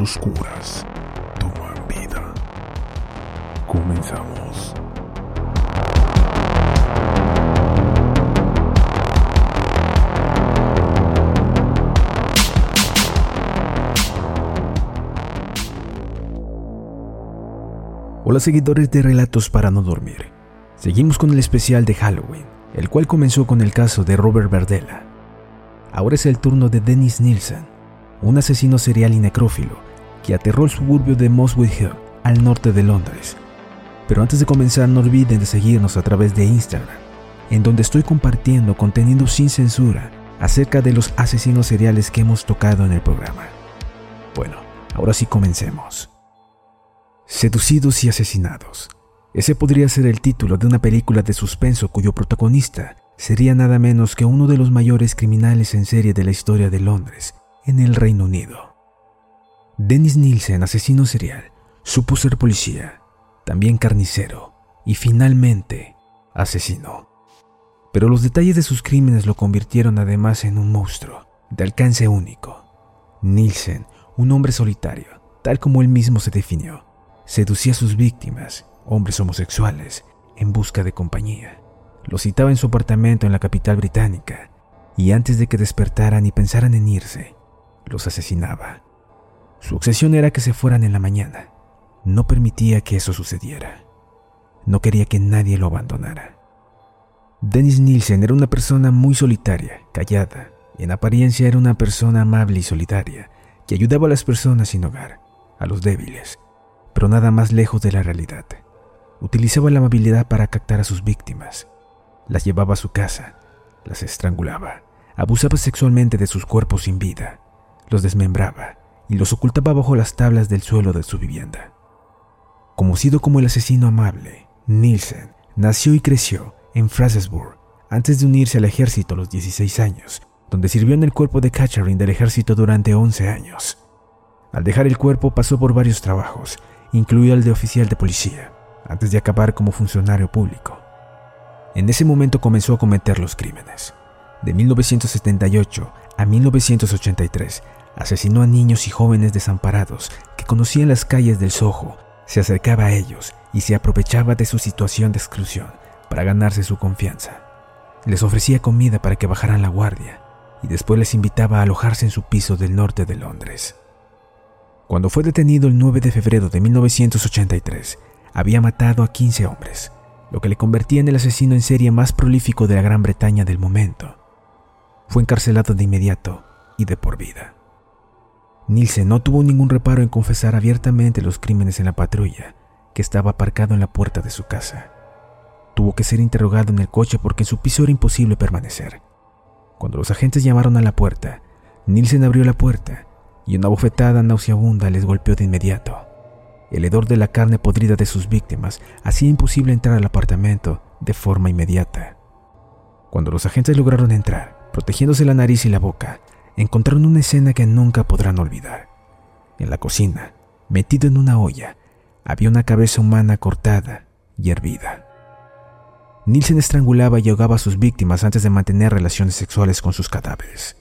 Oscuras toman vida. Comenzamos. Hola seguidores de Relatos para no dormir. Seguimos con el especial de Halloween, el cual comenzó con el caso de Robert Verdella. Ahora es el turno de Dennis Nielsen, un asesino serial y necrófilo que aterró el suburbio de Moswood Hill, al norte de Londres. Pero antes de comenzar no olviden de seguirnos a través de Instagram, en donde estoy compartiendo contenido sin censura acerca de los asesinos seriales que hemos tocado en el programa. Bueno, ahora sí comencemos. Seducidos y asesinados. Ese podría ser el título de una película de suspenso cuyo protagonista sería nada menos que uno de los mayores criminales en serie de la historia de Londres, en el Reino Unido. Dennis Nielsen, asesino serial, supo ser policía, también carnicero y finalmente asesino. Pero los detalles de sus crímenes lo convirtieron además en un monstruo de alcance único. Nielsen, un hombre solitario, tal como él mismo se definió, seducía a sus víctimas, hombres homosexuales, en busca de compañía. Los citaba en su apartamento en la capital británica y antes de que despertaran y pensaran en irse, los asesinaba. Su obsesión era que se fueran en la mañana. No permitía que eso sucediera. No quería que nadie lo abandonara. Dennis Nielsen era una persona muy solitaria, callada, y en apariencia era una persona amable y solitaria, que ayudaba a las personas sin hogar, a los débiles, pero nada más lejos de la realidad. Utilizaba la amabilidad para captar a sus víctimas. Las llevaba a su casa, las estrangulaba, abusaba sexualmente de sus cuerpos sin vida, los desmembraba y los ocultaba bajo las tablas del suelo de su vivienda. Conocido como el asesino amable, Nielsen nació y creció en Fraserburgh antes de unirse al ejército a los 16 años, donde sirvió en el cuerpo de catering del ejército durante 11 años. Al dejar el cuerpo pasó por varios trabajos, incluido el de oficial de policía, antes de acabar como funcionario público. En ese momento comenzó a cometer los crímenes. De 1978 a 1983, asesinó a niños y jóvenes desamparados que conocía las calles del Soho, se acercaba a ellos y se aprovechaba de su situación de exclusión para ganarse su confianza. Les ofrecía comida para que bajaran la guardia y después les invitaba a alojarse en su piso del norte de Londres. Cuando fue detenido el 9 de febrero de 1983, había matado a 15 hombres, lo que le convertía en el asesino en serie más prolífico de la Gran Bretaña del momento. fue encarcelado de inmediato y de por vida. Nielsen no tuvo ningún reparo en confesar abiertamente los crímenes en la patrulla, que estaba aparcado en la puerta de su casa. Tuvo que ser interrogado en el coche porque en su piso era imposible permanecer. Cuando los agentes llamaron a la puerta, Nielsen abrió la puerta y una bofetada nauseabunda les golpeó de inmediato. El hedor de la carne podrida de sus víctimas hacía imposible entrar al apartamento de forma inmediata. Cuando los agentes lograron entrar, protegiéndose la nariz y la boca, encontraron una escena que nunca podrán olvidar. En la cocina, metido en una olla, había una cabeza humana cortada y hervida. Nielsen estrangulaba y ahogaba a sus víctimas antes de mantener relaciones sexuales con sus cadáveres.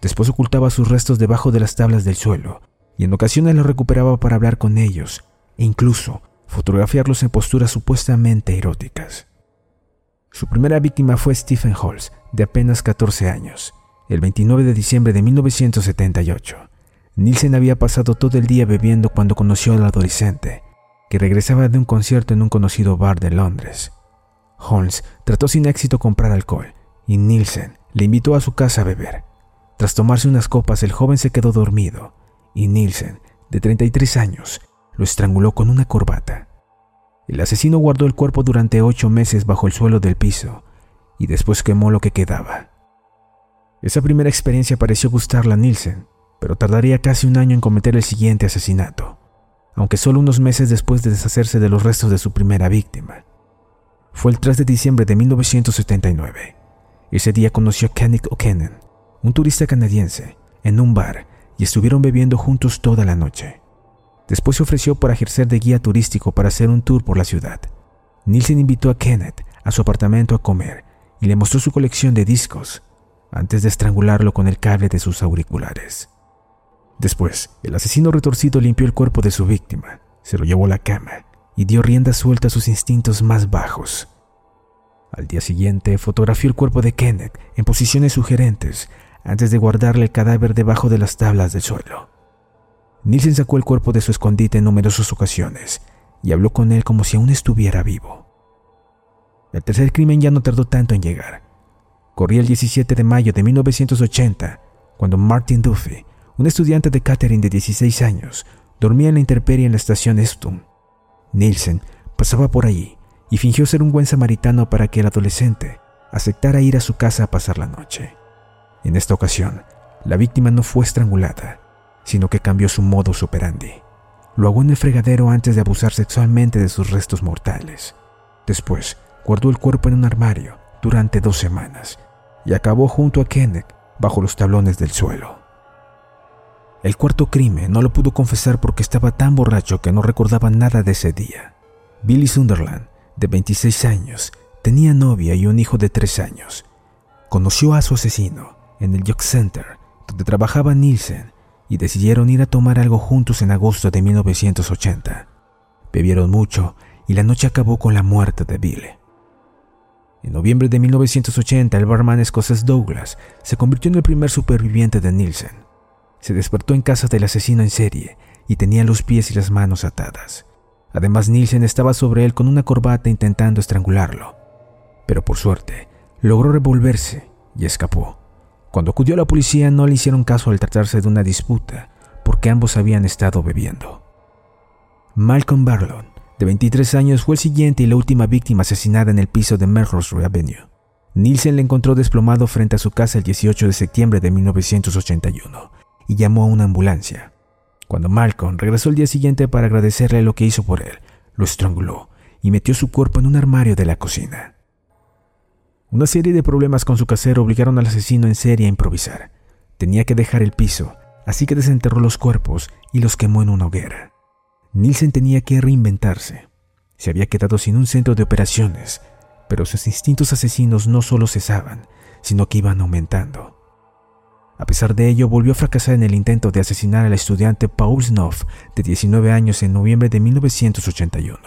Después ocultaba sus restos debajo de las tablas del suelo y en ocasiones los recuperaba para hablar con ellos e incluso fotografiarlos en posturas supuestamente eróticas. Su primera víctima fue Stephen Holmes, de apenas 14 años. El 29 de diciembre de 1978, Nielsen había pasado todo el día bebiendo cuando conoció al adolescente, que regresaba de un concierto en un conocido bar de Londres. Holmes trató sin éxito comprar alcohol y Nielsen le invitó a su casa a beber. Tras tomarse unas copas, el joven se quedó dormido y Nielsen, de 33 años, lo estranguló con una corbata. El asesino guardó el cuerpo durante ocho meses bajo el suelo del piso y después quemó lo que quedaba. Esa primera experiencia pareció gustarle a Nielsen, pero tardaría casi un año en cometer el siguiente asesinato, aunque solo unos meses después de deshacerse de los restos de su primera víctima. Fue el 3 de diciembre de 1979. Ese día conoció a Kenneth O'Kennan, un turista canadiense, en un bar y estuvieron bebiendo juntos toda la noche. Después se ofreció para ejercer de guía turístico para hacer un tour por la ciudad. Nielsen invitó a Kenneth a su apartamento a comer y le mostró su colección de discos antes de estrangularlo con el cable de sus auriculares. Después, el asesino retorcido limpió el cuerpo de su víctima, se lo llevó a la cama y dio rienda suelta a sus instintos más bajos. Al día siguiente, fotografió el cuerpo de Kenneth en posiciones sugerentes antes de guardarle el cadáver debajo de las tablas del suelo. Nielsen sacó el cuerpo de su escondite en numerosas ocasiones y habló con él como si aún estuviera vivo. El tercer crimen ya no tardó tanto en llegar. Corría el 17 de mayo de 1980, cuando Martin Duffy, un estudiante de catering de 16 años, dormía en la intemperie en la estación Estum. Nielsen pasaba por allí y fingió ser un buen samaritano para que el adolescente aceptara ir a su casa a pasar la noche. En esta ocasión, la víctima no fue estrangulada, sino que cambió su modus operandi. Lo ahogó en el fregadero antes de abusar sexualmente de sus restos mortales. Después, guardó el cuerpo en un armario durante dos semanas y acabó junto a Kenneth bajo los tablones del suelo. El cuarto crimen no lo pudo confesar porque estaba tan borracho que no recordaba nada de ese día. Billy Sunderland, de 26 años, tenía novia y un hijo de 3 años. Conoció a su asesino en el Jock Center, donde trabajaba Nielsen, y decidieron ir a tomar algo juntos en agosto de 1980. Bebieron mucho y la noche acabó con la muerte de Billy. En noviembre de 1980, el barman escocés Douglas se convirtió en el primer superviviente de Nielsen. Se despertó en casa del asesino en serie y tenía los pies y las manos atadas. Además, Nielsen estaba sobre él con una corbata intentando estrangularlo. Pero por suerte, logró revolverse y escapó. Cuando acudió a la policía no le hicieron caso al tratarse de una disputa, porque ambos habían estado bebiendo. Malcolm Barlon, de 23 años, fue el siguiente y la última víctima asesinada en el piso de Melrose Avenue. Nielsen le encontró desplomado frente a su casa el 18 de septiembre de 1981 y llamó a una ambulancia. Cuando Malcolm regresó el día siguiente para agradecerle lo que hizo por él, lo estranguló y metió su cuerpo en un armario de la cocina. Una serie de problemas con su casero obligaron al asesino en serie a improvisar. Tenía que dejar el piso, así que desenterró los cuerpos y los quemó en una hoguera. Nielsen tenía que reinventarse. Se había quedado sin un centro de operaciones, pero sus instintos asesinos no solo cesaban, sino que iban aumentando. A pesar de ello, volvió a fracasar en el intento de asesinar al estudiante Paul Snoff, de 19 años, en noviembre de 1981.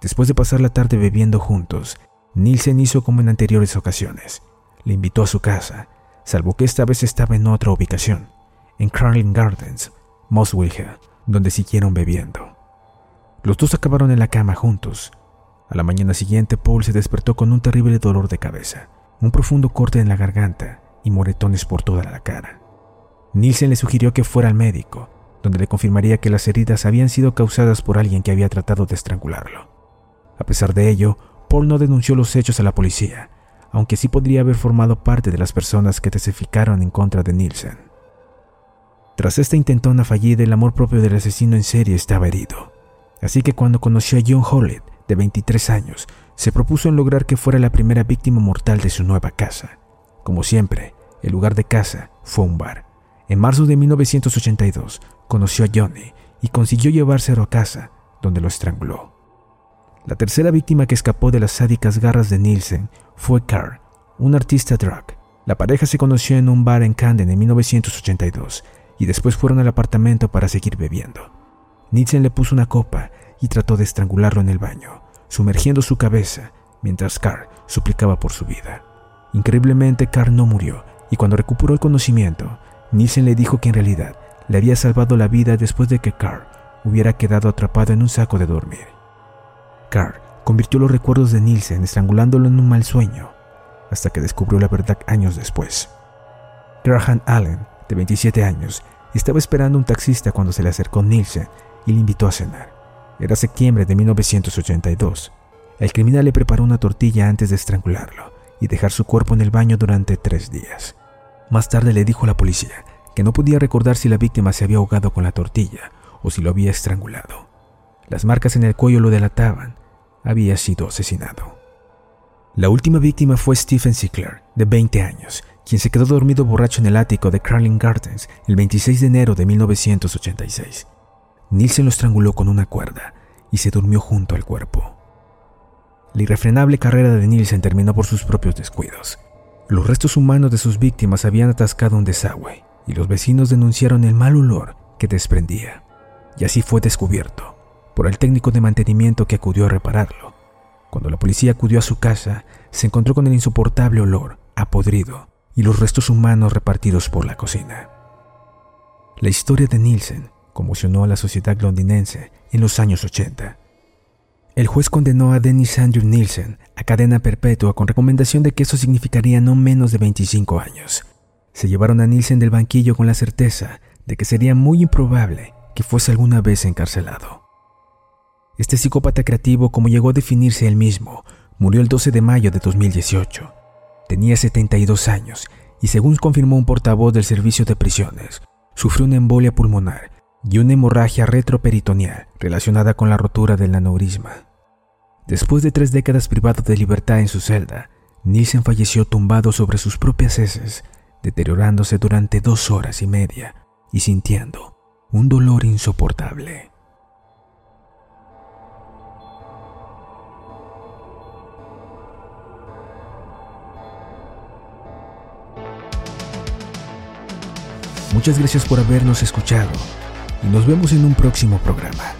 Después de pasar la tarde bebiendo juntos, Nielsen hizo como en anteriores ocasiones. Le invitó a su casa, salvo que esta vez estaba en otra ubicación, en Carlin Gardens, Muswell donde siguieron bebiendo. Los dos acabaron en la cama juntos. A la mañana siguiente, Paul se despertó con un terrible dolor de cabeza, un profundo corte en la garganta y moretones por toda la cara. Nielsen le sugirió que fuera al médico, donde le confirmaría que las heridas habían sido causadas por alguien que había tratado de estrangularlo. A pesar de ello, Paul no denunció los hechos a la policía, aunque sí podría haber formado parte de las personas que testificaron en contra de Nielsen. Tras esta intentona fallida, el amor propio del asesino en serie estaba herido, así que cuando conoció a John Hollett, de 23 años, se propuso en lograr que fuera la primera víctima mortal de su nueva casa. Como siempre, el lugar de casa fue un bar. En marzo de 1982 conoció a Johnny y consiguió llevárselo a casa, donde lo estranguló. La tercera víctima que escapó de las sádicas garras de Nielsen fue Carl, un artista drag. La pareja se conoció en un bar en Camden en 1982 y después fueron al apartamento para seguir bebiendo. Nielsen le puso una copa y trató de estrangularlo en el baño, sumergiendo su cabeza mientras Carl suplicaba por su vida. Increíblemente, Carl no murió y cuando recuperó el conocimiento, Nielsen le dijo que en realidad le había salvado la vida después de que Carl hubiera quedado atrapado en un saco de dormir. Carl convirtió los recuerdos de Nielsen estrangulándolo en un mal sueño, hasta que descubrió la verdad años después. Graham Allen, de 27 años, estaba esperando un taxista cuando se le acercó Nielsen y le invitó a cenar. Era septiembre de 1982. El criminal le preparó una tortilla antes de estrangularlo y dejar su cuerpo en el baño durante tres días. Más tarde le dijo a la policía que no podía recordar si la víctima se había ahogado con la tortilla o si lo había estrangulado. Las marcas en el cuello lo delataban. Había sido asesinado. La última víctima fue Stephen Sickler, de 20 años, quien se quedó dormido borracho en el ático de Carling Gardens el 26 de enero de 1986. Nielsen lo estranguló con una cuerda y se durmió junto al cuerpo. La irrefrenable carrera de Nielsen terminó por sus propios descuidos. Los restos humanos de sus víctimas habían atascado un desagüe y los vecinos denunciaron el mal olor que desprendía. Y así fue descubierto por el técnico de mantenimiento que acudió a repararlo. Cuando la policía acudió a su casa, se encontró con el insoportable olor a podrido y los restos humanos repartidos por la cocina. La historia de Nielsen conmocionó a la sociedad londinense en los años 80. El juez condenó a Dennis Andrew Nielsen a cadena perpetua con recomendación de que eso significaría no menos de 25 años. Se llevaron a Nielsen del banquillo con la certeza de que sería muy improbable que fuese alguna vez encarcelado. Este psicópata creativo, como llegó a definirse él mismo, murió el 12 de mayo de 2018. Tenía 72 años y según confirmó un portavoz del servicio de prisiones, sufrió una embolia pulmonar y una hemorragia retroperitoneal relacionada con la rotura del aneurisma. Después de tres décadas privado de libertad en su celda, Nielsen falleció tumbado sobre sus propias heces, deteriorándose durante dos horas y media y sintiendo un dolor insoportable. Muchas gracias por habernos escuchado y nos vemos en un próximo programa.